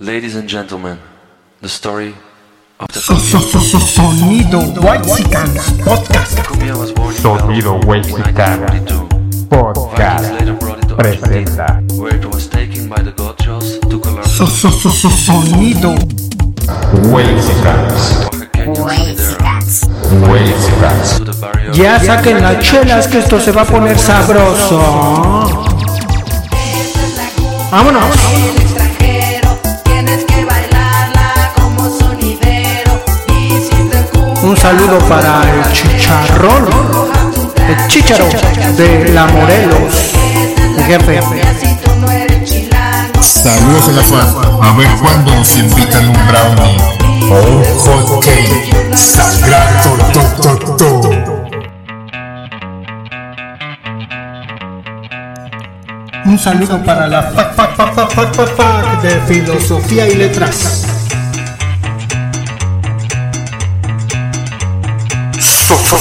Ladies and gentlemen, the story of the So- so- so- so- Sonido Whitesicans Podcast. Cumbia was born in Sonido Belgium in Whitesicans 1942. Five Podcast presenta Argentina, where it was taken by the Gauchos to Colombia. So- so- so- so- Sonido barrio Ya saquen las chelas que esto se va a poner sabroso. Vámonos. Un saludo para el chicharrón. El chicharo de la Morelos. Mi jefe. Saludos a la FAD. A ver cuándo nos invitan un brownie o un hot cake. Sagrado to, to, to. Un saludo para la fac de filosofía y letras.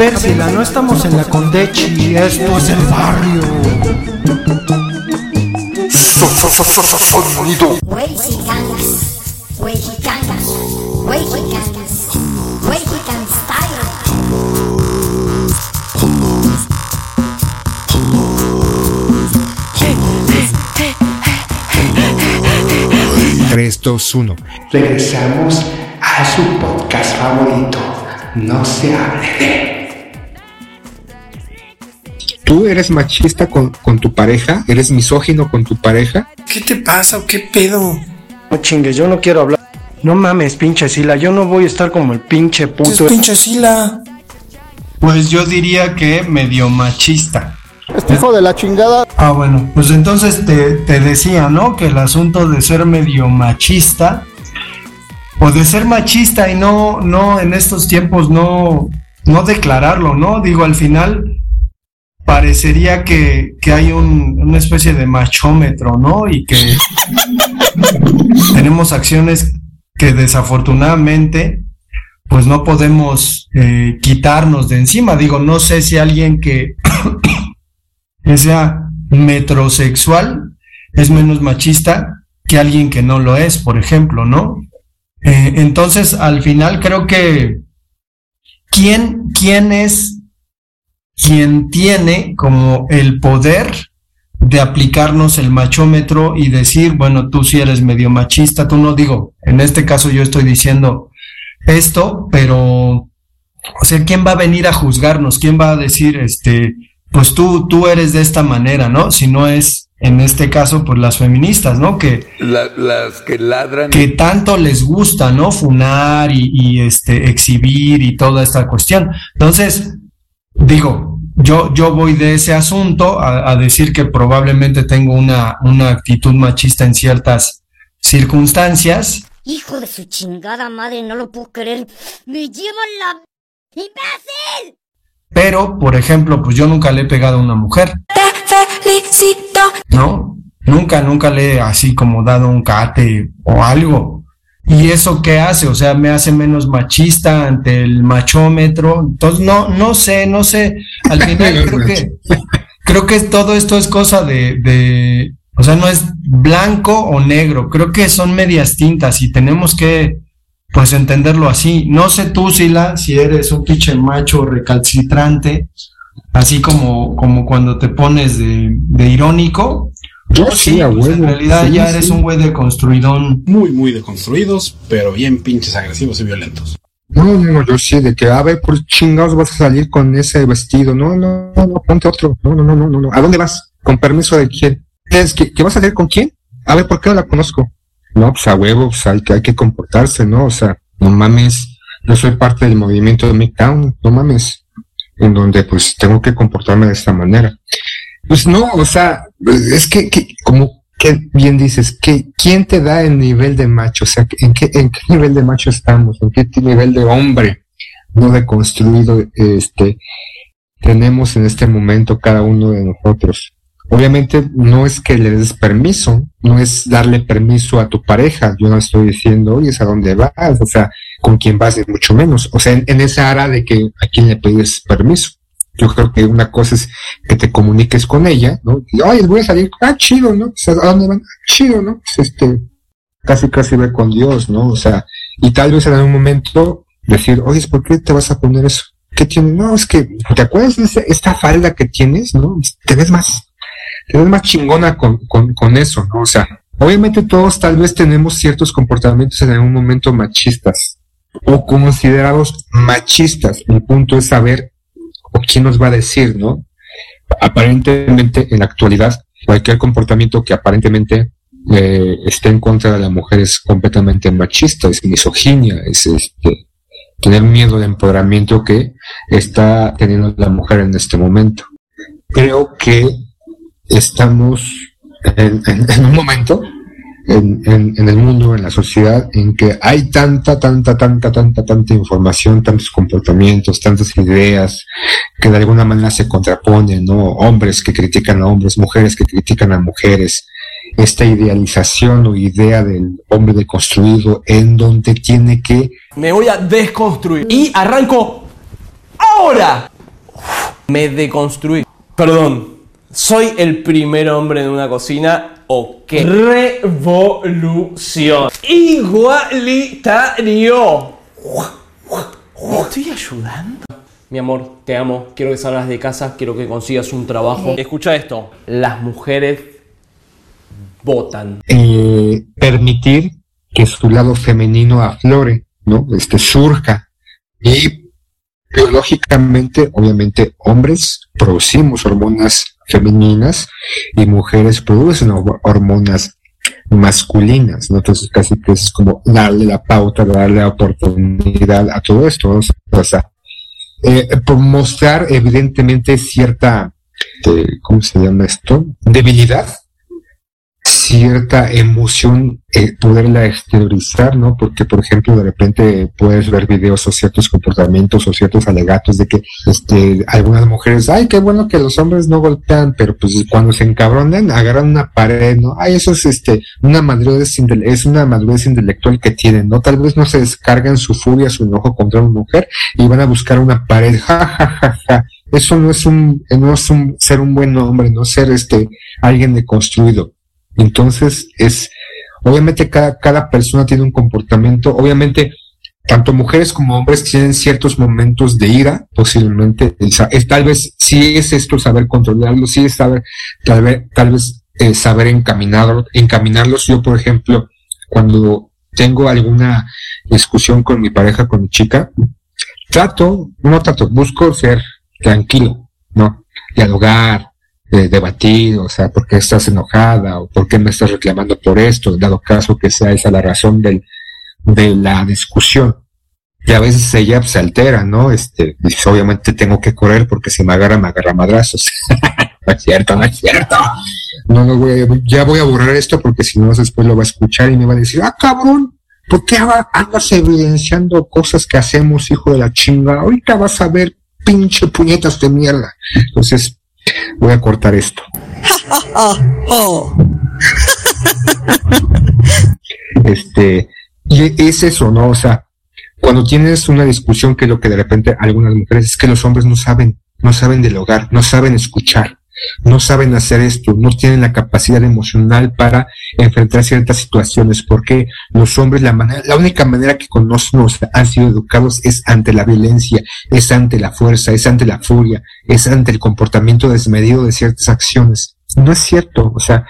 Ver, si la no estamos en la Condechi, esto es el barrio. So- so- so- so- so- Sonido. 3, 2, 1. Regresamos a su podcast favorito. No se hable de. ¿Tú eres machista con, con tu pareja? ¿Eres misógino con tu pareja? ¿Qué te pasa o qué pedo? No chingues, yo no quiero hablar. No mames, pinche Sila, yo no voy a estar como el pinche puto. pinche Sila? Pues yo diría que medio machista. Este hijo de la chingada. Ah, bueno, pues entonces te, te decía, ¿no? Que el asunto de ser medio machista, o de ser machista y no, no, en estos tiempos no, no declararlo, ¿no? Digo, al final parecería que, que hay un- una especie de machómetro, ¿no? Y que tenemos acciones que desafortunadamente pues no podemos eh, quitarnos de encima. Digo, no sé si alguien que que sea metrosexual es menos machista que alguien que no lo es, por ejemplo, ¿no? Eh, entonces, al final creo que quién, quién es quien tiene como el poder de aplicarnos el machómetro y decir, bueno, tú sí eres medio machista, tú no digo, en este caso yo estoy diciendo esto, pero, o sea, ¿quién va a venir a juzgarnos? ¿Quién va a decir, este, pues tú, tú eres de esta manera, ¿no? Si no es, en este caso, pues las feministas, ¿no? Que, las que ladran. que tanto les gusta, ¿no? Funar y, y, este, exhibir y toda esta cuestión. Entonces, digo, yo, yo voy de ese asunto a, a decir que probablemente tengo una, una actitud machista en ciertas circunstancias, Hijo de su chingada madre, no lo puedo creer. Me llevan la... ¡Imbécil! pero, por ejemplo, pues yo nunca le he pegado a una mujer. felicito. ¿no? Nunca, nunca le he así como dado un cate o algo. ¿Y eso qué hace? O sea, me hace menos machista ante el machómetro. Entonces, no, no sé, no sé. Al final creo que, creo que todo esto es cosa de, de, o sea, no es blanco o negro. Creo que son medias tintas y tenemos que, pues, entenderlo así. No sé tú, Sila, si eres un pinche macho recalcitrante, así como, como cuando te pones de, de irónico. Yo O sí, a pues, huevo. En realidad Sí, ya sí. eres un güey de construidón. Muy, muy deconstruidos, pero bien pinches agresivos y violentos. No, no, yo sí, de que, a ver, por chingados vas a salir con ese vestido. No, no, no, no, ponte otro. No, no, no, no, no, no. ¿A dónde vas? ¿Con permiso de quién? ¿Es que, que vas a salir con quién? A ver, ¿por qué no la conozco? No, pues a huevo, pues hay que, hay que comportarse, ¿no? O sea, no mames. Yo soy parte del movimiento de Midtown, no mames. En donde, pues, tengo que comportarme de esta manera. Pues no, o sea, es que, que como que bien dices, que ¿quién te da el nivel de macho? O sea, ¿en qué, en qué nivel de macho estamos? ¿En qué nivel de hombre? no deconstruido este, tenemos en este momento cada uno de nosotros. Obviamente no es que le des permiso, no es darle permiso a tu pareja. Yo no estoy diciendo, oye, ¿a dónde vas? O sea, con quién vas, ni mucho menos. O sea, en, en esa área de que a quién le pides permiso. Yo creo que una cosa es que te comuniques con ella, ¿no? Y, oye, voy a salir, ah, chido, ¿no? O sea, ¿a dónde van? Ah, chido, ¿no? Pues este, casi casi ve con Dios, ¿no? O sea, y tal vez en algún momento decir, oye, ¿por qué te vas a poner eso? ¿Qué tienes? No, es que, ¿te acuerdas de ese- esta falda que tienes, no? Te ves más, te ves más chingona con, con, con eso, ¿no? O sea, obviamente todos tal vez tenemos ciertos comportamientos en algún momento machistas o considerados machistas. El punto es saber o quién nos va a decir, ¿no? Aparentemente, en la actualidad, cualquier comportamiento que aparentemente eh, esté en contra de la mujer es completamente machista, es misoginia, es este, tener miedo al empoderamiento que está teniendo la mujer en este momento. Creo que estamos en, en- en un momento en, en- en el mundo, en la sociedad, en que hay tanta, tanta, tanta, tanta, tanta información, tantos comportamientos, tantas ideas que de alguna manera se contraponen, ¿no? Hombres que critican a hombres, mujeres que critican a mujeres, esta idealización o idea del hombre deconstruido en donde tiene que Me voy a desconstruir. Y arranco ahora. Me deconstruí. Perdón. ¿Soy el primer hombre en una cocina o qué? Revolución. Igualitario. ¿Me estoy ayudando? Mi amor, te amo. Quiero que salgas de casa. Quiero que consigas un trabajo. Escucha esto. Las mujeres votan. eh, permitir que su lado femenino aflore, ¿no? Este surja. Y biológicamente, obviamente, hombres producimos hormonas femeninas y mujeres producen hor- hormonas masculinas, ¿no? Entonces casi que es como darle la pauta, darle la oportunidad a todo esto, ¿no? O sea, eh, por mostrar evidentemente cierta, este, ¿cómo se llama esto? Debilidad, cierta emoción, eh, poderla exteriorizar, ¿no? Porque, por ejemplo, de repente puedes ver videos o ciertos comportamientos o ciertos alegatos de que este, algunas mujeres, ay, qué bueno que los hombres no golpean, pero pues cuando se encabronan, agarran una pared, ¿no? Ay, eso es este, una madurez, es una madurez intelectual que tienen, ¿no? Tal vez no se descargan su furia, su enojo contra una mujer y van a buscar una pared, ja, ja, ja, ja. Eso no es un, no es un, ser un buen hombre, no ser este, alguien deconstruido. Entonces, es, obviamente cada, cada persona tiene un comportamiento, obviamente, tanto mujeres como hombres tienen ciertos momentos de ira, posiblemente, es, tal vez, sí es esto saber controlarlo, sí es saber, tal vez, tal vez eh, saber encaminar, encaminarlos. Yo, por ejemplo, cuando tengo alguna discusión con mi pareja, con mi chica, trato, no trato, busco ser tranquilo, ¿no? Dialogar, eh, debatir, o sea, ¿por qué estás enojada? ¿O por qué me estás reclamando por esto? Dado caso que sea esa la razón del, de la discusión. Y a veces ella pues, se altera, ¿no? Este, dices, obviamente tengo que correr porque si me agarra, me agarra madrazos. no es cierto, no es cierto. No, no voy a, ya voy a borrar esto porque si no después lo va a escuchar y me va a decir, ah, cabrón, ¿por qué andas evidenciando cosas que hacemos, hijo de la chinga? Ahorita vas a ver pinche puñetas de mierda. Entonces, voy a cortar esto. Este, y es eso, ¿no? O sea, cuando tienes una discusión que lo que de repente algunas mujeres es que los hombres no saben, no saben del hogar, no saben escuchar, no saben hacer esto, no tienen la capacidad emocional para enfrentar ciertas situaciones, porque los hombres la manera, la única manera que conocemos han sido educados es ante la violencia, es ante la fuerza, es ante la furia, es ante el comportamiento desmedido de ciertas acciones. No es cierto, o sea,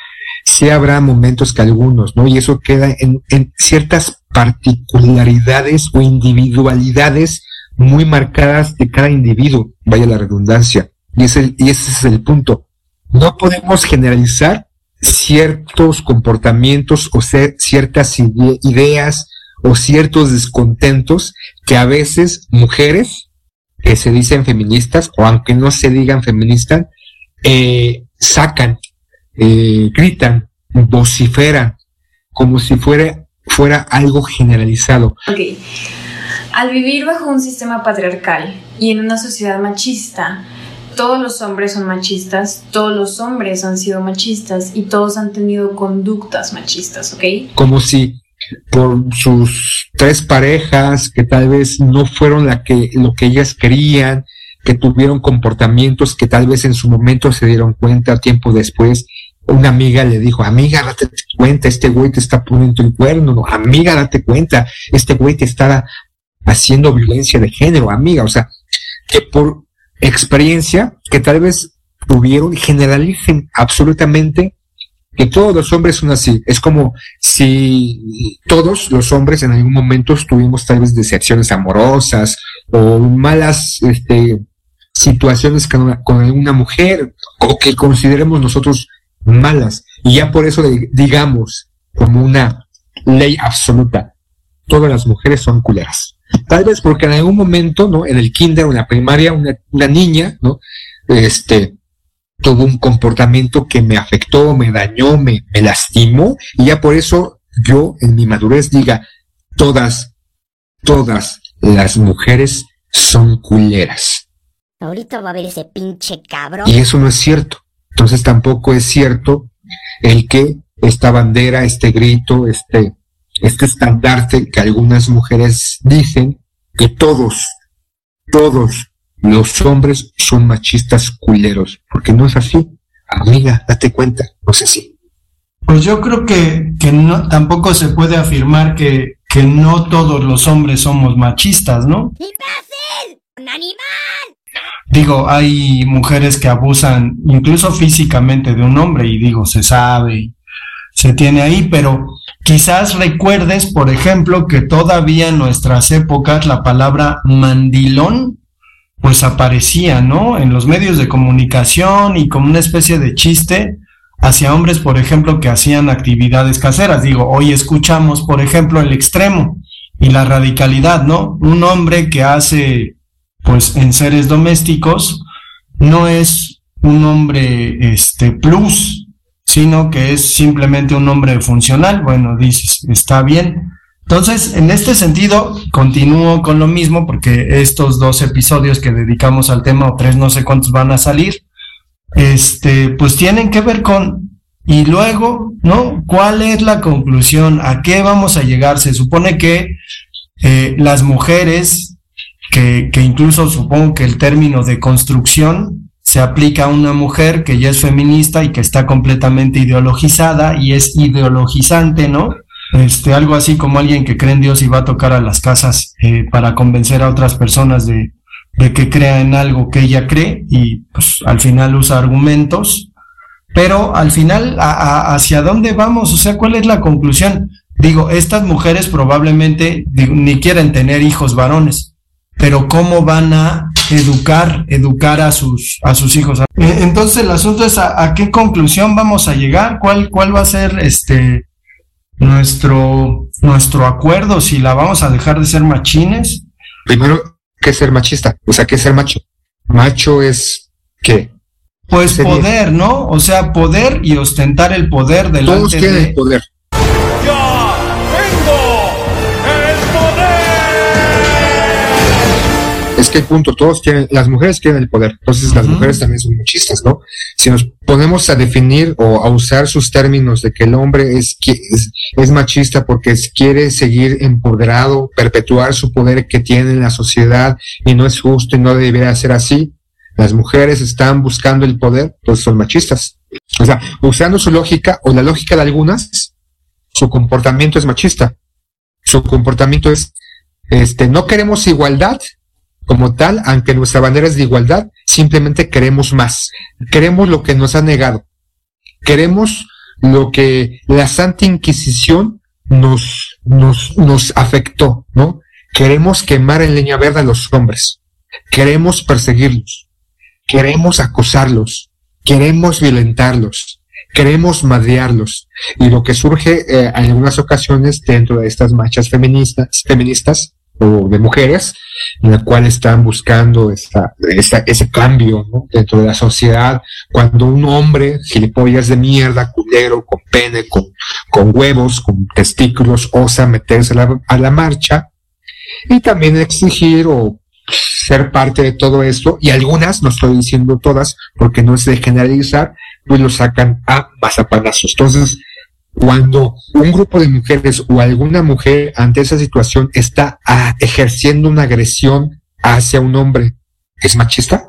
sí habrá momentos que algunos, ¿no? Y eso queda en, en ciertas particularidades o individualidades muy marcadas de cada individuo, vaya la redundancia. Y, y ese es el punto. No podemos generalizar ciertos comportamientos o ser, ciertas ide ideas o ciertos descontentos que a veces mujeres que se dicen feministas o aunque no se digan feministas, eh, sacan, eh, gritan, vociferan, como si fuera, fuera algo generalizado. Al vivir bajo un sistema patriarcal y en una sociedad machista, todos los hombres son machistas, todos los hombres han sido machistas y todos han tenido conductas machistas, ¿ok? Como si por sus tres parejas que tal vez no fueron la que, lo que ellas querían, que tuvieron comportamientos que tal vez en su momento se dieron cuenta tiempo después. Una amiga le dijo, amiga, date cuenta, este güey te está poniendo el cuerno, no, amiga, date cuenta, este güey te está haciendo violencia de género, amiga, o sea, que por experiencia que tal vez tuvieron, generalicen absolutamente que todos los hombres son así. Es como si todos los hombres en algún momento tuvimos tal vez decepciones amorosas o malas este, situaciones con una, con alguna mujer o que consideremos nosotros malas. Y ya por eso digamos como una ley absoluta, todas las mujeres son culeras. Tal vez porque en algún momento, ¿no? En el kinder o en la primaria, una, una niña, ¿no? Este, tuvo un comportamiento que me afectó, me dañó, me, me lastimó, y ya por eso yo en mi madurez diga, todas, todas las mujeres son culeras. Ahorita va a ver ese pinche cabrón. Y eso no es cierto. Entonces tampoco es cierto el que esta bandera, este grito, este, este estandarte que algunas mujeres dicen que todos, todos los hombres son machistas culeros, porque no es así. Amiga, date cuenta, no sé si. Pues yo creo que, que no, tampoco se puede afirmar que, que no todos los hombres somos machistas, ¿no? ¡Imbécil! ¡Un animal! Digo, hay mujeres que abusan incluso físicamente de un hombre y digo, se sabe, se tiene ahí, pero quizás recuerdes, por ejemplo, que todavía en nuestras épocas la palabra mandilón pues aparecía, ¿no? En los medios de comunicación y como una especie de chiste hacia hombres, por ejemplo, que hacían actividades caseras. Digo, hoy escuchamos, por ejemplo, el extremo y la radicalidad, ¿no? Un hombre que hace, pues, en seres domésticos, no es un hombre, este, plus, sino que es simplemente un hombre funcional. Bueno, dices, está bien, entonces, en este sentido, continúo con lo mismo porque estos dos episodios que dedicamos al tema, o tres, no sé cuántos van a salir, este, pues tienen que ver con, y luego, ¿no? ¿Cuál es la conclusión? ¿A qué vamos a llegar? Se supone que eh, las mujeres, que, que incluso supongo que el término de construcción se aplica a una mujer que ya es feminista y que está completamente ideologizada y es ideologizante, ¿no? este, algo así como alguien que cree en Dios y va a tocar a las casas eh, para convencer a otras personas de, de que crea en algo que ella cree y pues al final usa argumentos, pero al final hacia dónde vamos, o sea, ¿cuál es la conclusión? Digo, estas mujeres probablemente ni quieren tener hijos varones, pero ¿cómo van a educar, educar a sus, a sus hijos? E, entonces el asunto es a, a qué conclusión vamos a llegar, cuál, cuál va a ser este nuestro, nuestro acuerdo, si la vamos a dejar de ser machines. Primero, ¿qué es ser machista? O sea, ¿qué es ser macho? Macho es ¿qué? Pues poder, ¿no? O sea, poder y ostentar el poder delante Todos quieren de... el poder. Es que el punto, todos quieren, las mujeres quieren el poder, entonces las mujeres también son machistas, ¿no? Si nos ponemos a definir o a usar sus términos de que el hombre es, es, es machista porque quiere seguir empoderado, perpetuar su poder que tiene en la sociedad y no es justo y no debería ser así, las mujeres están buscando el poder, entonces son machistas. O sea, usando su lógica o la lógica de algunas, su comportamiento es machista. Su comportamiento es, este, no queremos igualdad como tal, aunque nuestra bandera es de igualdad, simplemente queremos más. Queremos lo que nos ha negado. Queremos lo que la Santa Inquisición nos, nos, nos afectó, ¿no? Queremos quemar en leña verde a los hombres. Queremos perseguirlos. Queremos acosarlos. Queremos violentarlos. Queremos madrearlos. Y lo que surge eh, en algunas ocasiones dentro de estas marchas feministas, feministas o de mujeres, en la cual están buscando esta, ese cambio dentro de la sociedad, cuando un hombre, gilipollas de mierda, culero, con pene, con, con huevos, con testículos, osa meterse a la, a la marcha, y también exigir o ser parte de todo esto, y algunas, no estoy diciendo todas, porque no es de generalizar, pues lo sacan a mazapanazos. Entonces, cuando un grupo de mujeres o alguna mujer ante esa situación está ah, ejerciendo una agresión hacia un hombre, ¿es machista?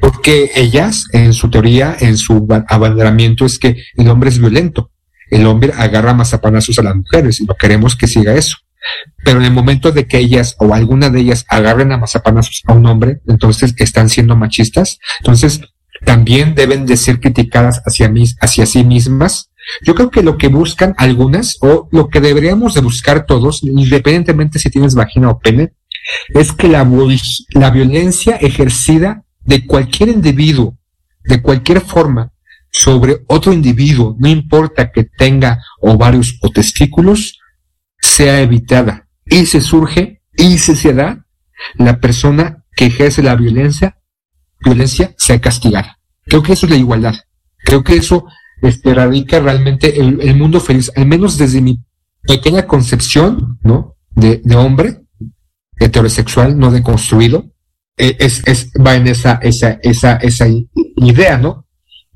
Porque ellas, en su teoría, en su abanderamiento, es que el hombre es violento. El hombre agarra mazapanazos a las mujeres y no queremos que siga eso. Pero en el momento de que ellas o alguna de ellas agarren a mazapanazos a un hombre, entonces están siendo machistas. Entonces, también deben de ser criticadas hacia, mí, hacia sí mismas. Yo creo que lo que buscan algunas, o lo que deberíamos de buscar todos, independientemente si tienes vagina o pene, es que la, la violencia ejercida de cualquier individuo, de cualquier forma, sobre otro individuo, no importa que tenga ovarios o testículos, sea evitada. Y se surge y se da la persona que ejerce la violencia, violencia sea castigada. Creo que eso es la igualdad. Creo que eso este, radica realmente el, mundo feliz, al menos desde mi pequeña concepción, ¿no? De, de hombre heterosexual, no deconstruido, e, es, es, va en esa, esa, esa, esa idea, ¿no?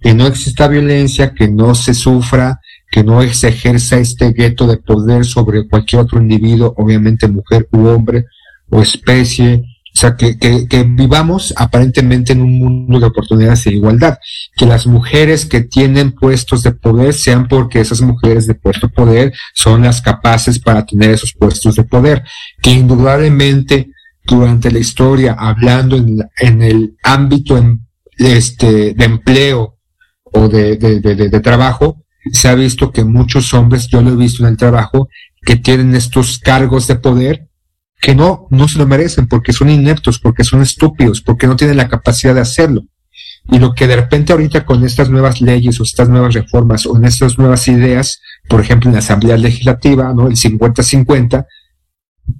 Que no exista violencia, que no se sufra, que no se ejerza este gueto de poder sobre cualquier otro individuo, obviamente mujer u hombre o especie, o sea, que, que, vivamos aparentemente en un mundo de oportunidades e igualdad. Que las mujeres que tienen puestos de poder sean porque esas mujeres de puesto de poder son las capaces para tener esos puestos de poder. Que indudablemente durante la historia, hablando en, en el ámbito en, este, de empleo o de, de, de trabajo, se ha visto que muchos hombres, yo lo he visto en el trabajo, que tienen estos cargos de poder que no, no se lo merecen porque son ineptos, porque son estúpidos, porque no tienen la capacidad de hacerlo. Y lo que de repente ahorita con estas nuevas leyes o estas nuevas reformas o en estas nuevas ideas, por ejemplo en la Asamblea Legislativa, ¿no? El 50-50,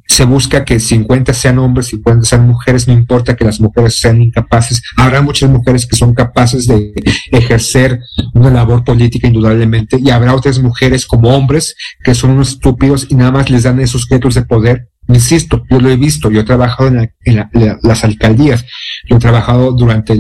se busca que 50 sean hombres, 50 sean mujeres, no importa que las mujeres sean incapaces. Habrá muchas mujeres que son capaces de ejercer una labor política indudablemente y habrá otras mujeres como hombres que son unos estúpidos y nada más les dan esos objetos de poder. Insisto, yo lo he visto, yo he trabajado en, las alcaldías, yo he trabajado durante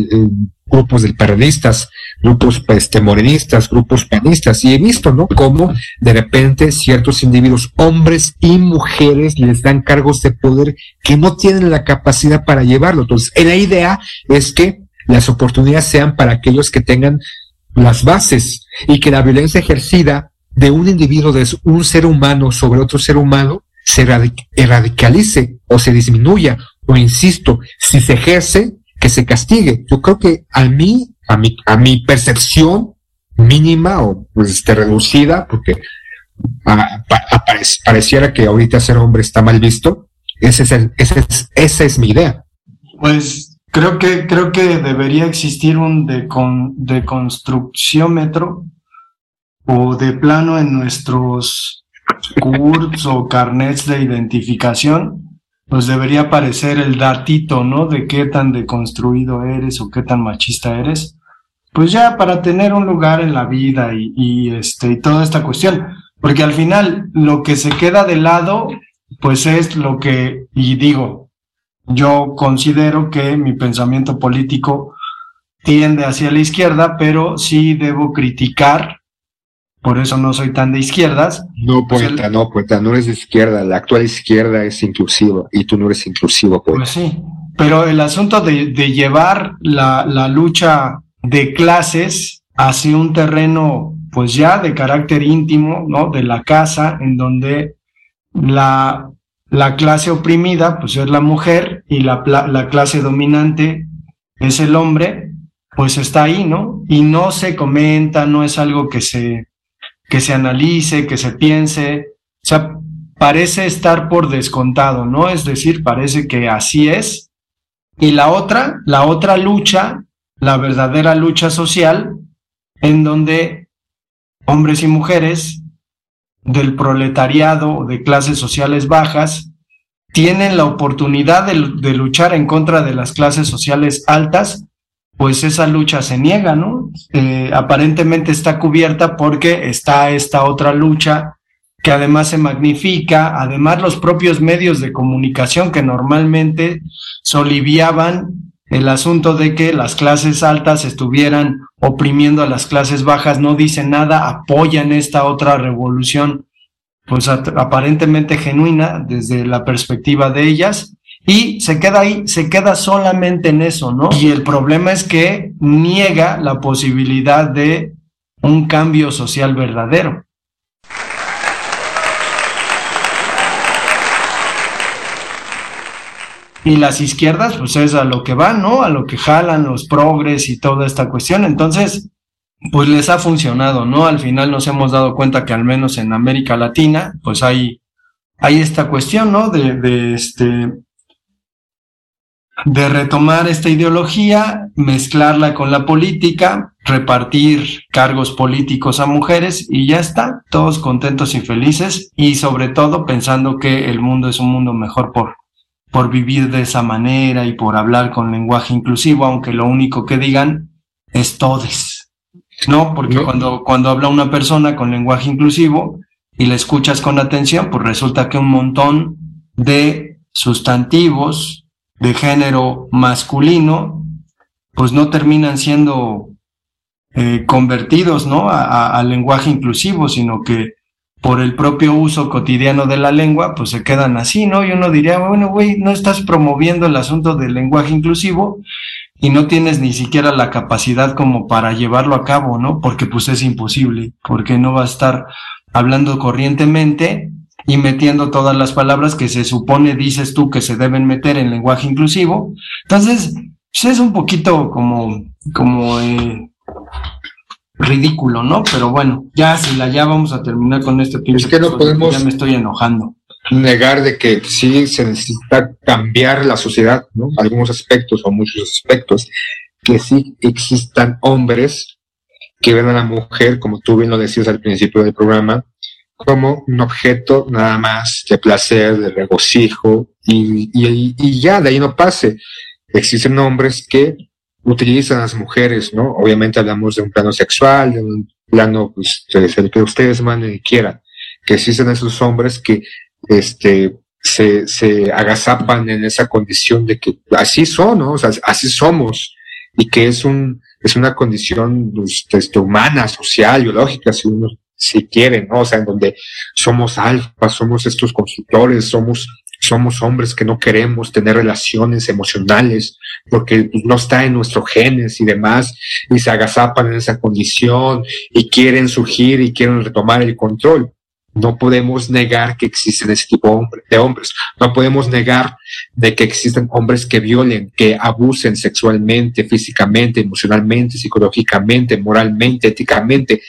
grupos del periodistas, grupos este, morenistas, grupos panistas, y he visto, ¿no? Cómo de repente ciertos individuos, hombres y mujeres, les dan cargos de poder que no tienen la capacidad para llevarlo. Entonces, la idea es que las oportunidades sean para aquellos que tengan las bases y que la violencia ejercida de un individuo, de un ser humano sobre otro ser humano, se radicalice o se disminuya, o insisto, si se ejerce, que se castigue. Yo creo que a mí, a mi, a mi percepción mínima o pues este, reducida, porque pareciera que ahorita ser hombre está mal visto, ese es el, ese es, esa es mi idea. Pues creo que, creo que debería existir un decon, deconstrucciómetro o de plano en nuestros cursos o carnets de identificación pues debería aparecer el datito, ¿no? De qué tan deconstruido eres o qué tan machista eres. Pues ya para tener un lugar en la vida y, y, este, y toda esta cuestión. Porque al final lo que se queda de lado, pues es lo que, y digo, yo considero que mi pensamiento político tiende hacia la izquierda, pero sí debo criticar por eso no soy tan de izquierdas. No, pues poeta, no, poeta, no eres de izquierda, la actual izquierda es inclusiva y tú no eres inclusivo, poeta. Pues sí, pero el asunto de, de llevar la, la, lucha de clases hacia un terreno, pues ya de carácter íntimo, ¿no? De la casa, en donde la, la clase oprimida, pues es la mujer y la, la clase dominante es el hombre, pues está ahí, ¿no? Y no se comenta, no es algo que se que se analice, que se piense. O sea, parece estar por descontado, ¿no? Es decir, parece que así es. Y la otra, la otra lucha, la verdadera lucha social, en donde hombres y mujeres del proletariado o de clases sociales bajas tienen la oportunidad de, de, luchar en contra de las clases sociales altas pues esa lucha se niega, ¿no? Eh, aparentemente está cubierta porque está esta otra lucha que además se magnifica, además los propios medios de comunicación que normalmente soliviaban el asunto de que las clases altas estuvieran oprimiendo a las clases bajas, no dicen nada, apoyan esta otra revolución, pues aparentemente genuina desde la perspectiva de ellas, y se queda ahí, se queda solamente en eso, ¿no? Y el problema es que niega la posibilidad de un cambio social verdadero. Y las izquierdas, pues es a lo que van, ¿no? A lo que jalan los progres y toda esta cuestión. Entonces, pues les ha funcionado, ¿no? Al final nos hemos dado cuenta que al menos en América Latina, pues hay, hay esta cuestión, ¿no? De, de este, de retomar esta ideología, mezclarla con la política, repartir cargos políticos a mujeres y ya está, todos contentos y felices y sobre todo pensando que el mundo es un mundo mejor por, por vivir de esa manera y por hablar con lenguaje inclusivo, aunque lo único que digan es todes. No, porque cuando, cuando habla una persona con lenguaje inclusivo y le escuchas con atención, pues resulta que un montón de sustantivos de género masculino, pues no terminan siendo eh, convertidos, ¿no? al lenguaje inclusivo, sino que por el propio uso cotidiano de la lengua, pues se quedan así, ¿no? Y uno diría, bueno, güey, no estás promoviendo el asunto del lenguaje inclusivo y no tienes ni siquiera la capacidad como para llevarlo a cabo, ¿no? Porque pues es imposible, porque no va a estar hablando corrientemente y metiendo todas las palabras que se supone, dices tú, que se deben meter en lenguaje inclusivo. Entonces, pues es un poquito como, como, eh, ridículo, ¿no? Pero bueno, ya si la ya vamos a terminar con este pinche. Es que no podemos. Ya me estoy enojando. Negar de que sí se necesita cambiar la sociedad, ¿no? Algunos aspectos o muchos aspectos, que sí existan hombres que ven a la mujer, como tú bien lo decías al principio del programa, como un objeto nada más de placer, de regocijo, y, y, y ya de ahí no pase. Existen hombres que utilizan a las mujeres, ¿no? Obviamente hablamos de un plano sexual, de un plano, pues, el que ustedes manden y quieran, que existen esos hombres que, este, se, se agazapan en esa condición de que así son, ¿no? O sea, así somos, y que es un, es una condición, pues, este, humana, social, biológica, si uno, si quiere, ¿no? O sea, en donde somos alfa, somos estos constructores, somos somos hombres que no queremos tener relaciones emocionales porque pues, no está en nuestros genes y demás, y se agazapan en esa condición y quieren surgir y quieren retomar el control. No podemos negar que existen ese tipo de hombres. No podemos negar de que existen hombres que violen, que abusen sexualmente, físicamente, emocionalmente, psicológicamente, moralmente, éticamente.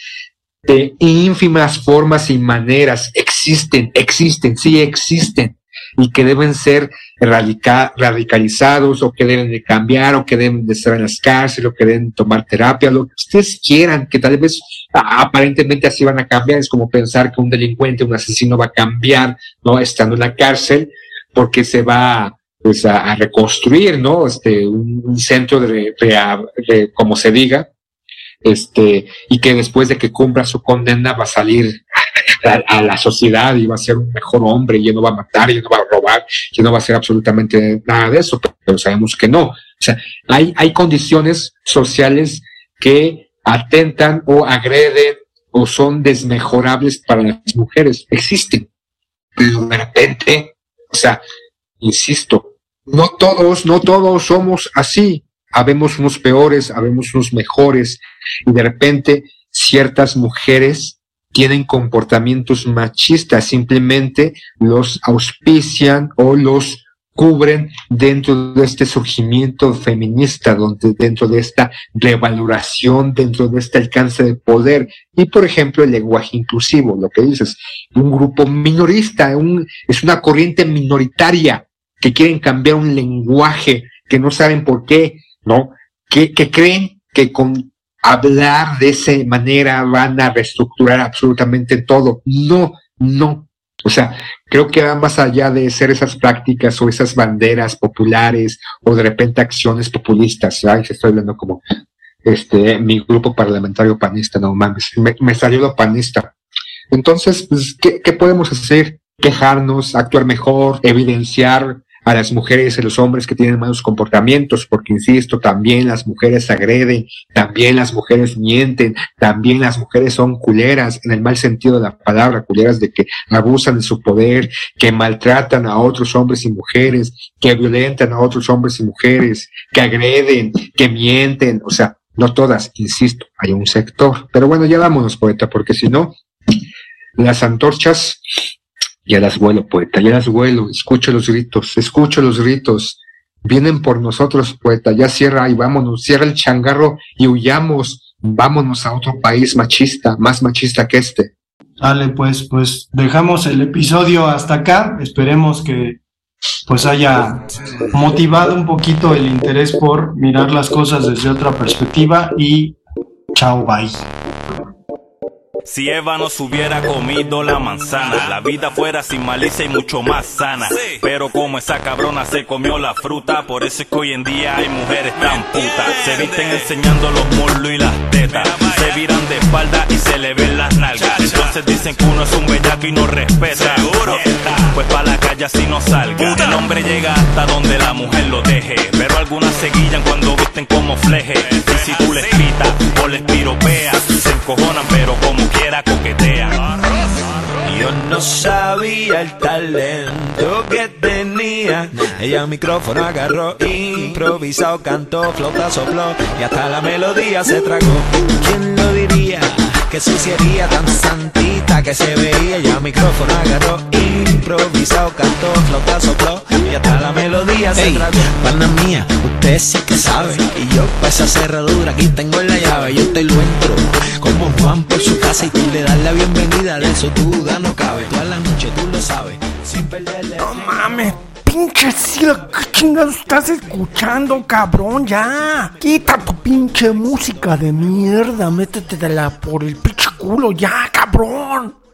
De ínfimas formas y maneras existen, existen, sí existen y que deben ser radicalizados o que deben de cambiar o que deben de estar en las cárceles o que deben tomar terapia, lo que ustedes quieran, que tal vez aparentemente así van a cambiar. Es como pensar que un delincuente, un asesino va a cambiar, ¿no? Estando en la cárcel porque se va pues a, reconstruir, ¿no? Este, un, centro de, de, como se diga, este, y que después de que cumpla su condena va a salir a, la sociedad y va a ser un mejor hombre y no va a matar y no va a robar y no va a hacer absolutamente nada de eso, pero sabemos que no. O sea, hay, hay condiciones sociales que atentan o agreden o son desmejorables para las mujeres. Existen. Pero de repente, o sea, insisto, no todos, no todos somos así. Habemos unos peores, habemos unos mejores. Y de repente ciertas mujeres tienen comportamientos machistas, simplemente los auspician o los cubren dentro de este surgimiento feminista, donde dentro de esta revaloración, dentro de este alcance de poder. Y por ejemplo, el lenguaje inclusivo, lo que dices, un grupo minorista, un, es una corriente minoritaria que quieren cambiar un lenguaje, que no saben por qué, ¿no? Que, que creen que con hablar de esa manera van a reestructurar absolutamente todo. No, no. O sea, creo que va más allá de ser esas prácticas o esas banderas populares o de repente acciones populistas. Ay, estoy hablando como este, mi grupo parlamentario panista, no mames, me, salió lo panista. Entonces, pues, ¿qué, ¿qué podemos hacer? Quejarnos, actuar mejor, evidenciar a las mujeres y a los hombres que tienen malos comportamientos, porque insisto, también las mujeres agreden, también las mujeres mienten, también las mujeres son culeras, en el mal sentido de la palabra, culeras de que abusan de su poder, que maltratan a otros hombres y mujeres, que violentan a otros hombres y mujeres, que agreden, que mienten, o sea, no todas, insisto, hay un sector. Pero bueno, ya vámonos, poeta, porque si no, las antorchas ya las vuelo, poeta, ya las vuelo, escucho los gritos, escucho los gritos. Vienen por nosotros, poeta, ya cierra y vámonos, cierra el changarro y huyamos, vámonos a otro país machista, más machista que este. Dale, pues, pues dejamos el episodio hasta acá. Esperemos que pues haya motivado un poquito el interés por mirar las cosas desde otra perspectiva y chao, bye. Si Eva nos hubiera comido la manzana, la vida fuera sin malicia y mucho más sana. Pero como esa cabrona se comió la fruta, por eso es que hoy en día hay mujeres tan putas. Se visten enseñando los muslos y las tetas, se viran de espalda y se le ven las nalgas. Entonces dicen que uno es un bellaco y no respeta. Pues pa' la calle así no salga. El hombre llega hasta donde la mujer lo deje, pero algunas se guillan cuando visten como fleje. Y si tú les gritas el talento que tenía. Ella el micrófono agarró, improvisado, cantó, flauta sopló y hasta la melodía se tragó. ¿Quién lo diría? Que su sería tan santita que se veía. El micrófono agarró, improvisado, cantó, flauta sopló y hasta la melodía se tragó. Pana mía, usted sí que sabe. Y yo pa' esa cerradura aquí tengo la llave. Yo te lo entro como Juan por su casa y tú le das la bienvenida. De eso tu duda no cabe. Toda la noche tú lo sabes. Sin perderle. No mames, pinche Sila, ¿qué chingados estás escuchando, cabrón? Ya. Quita tu pinche música de mierda, métetela por el pinche culo, ya, cabrón.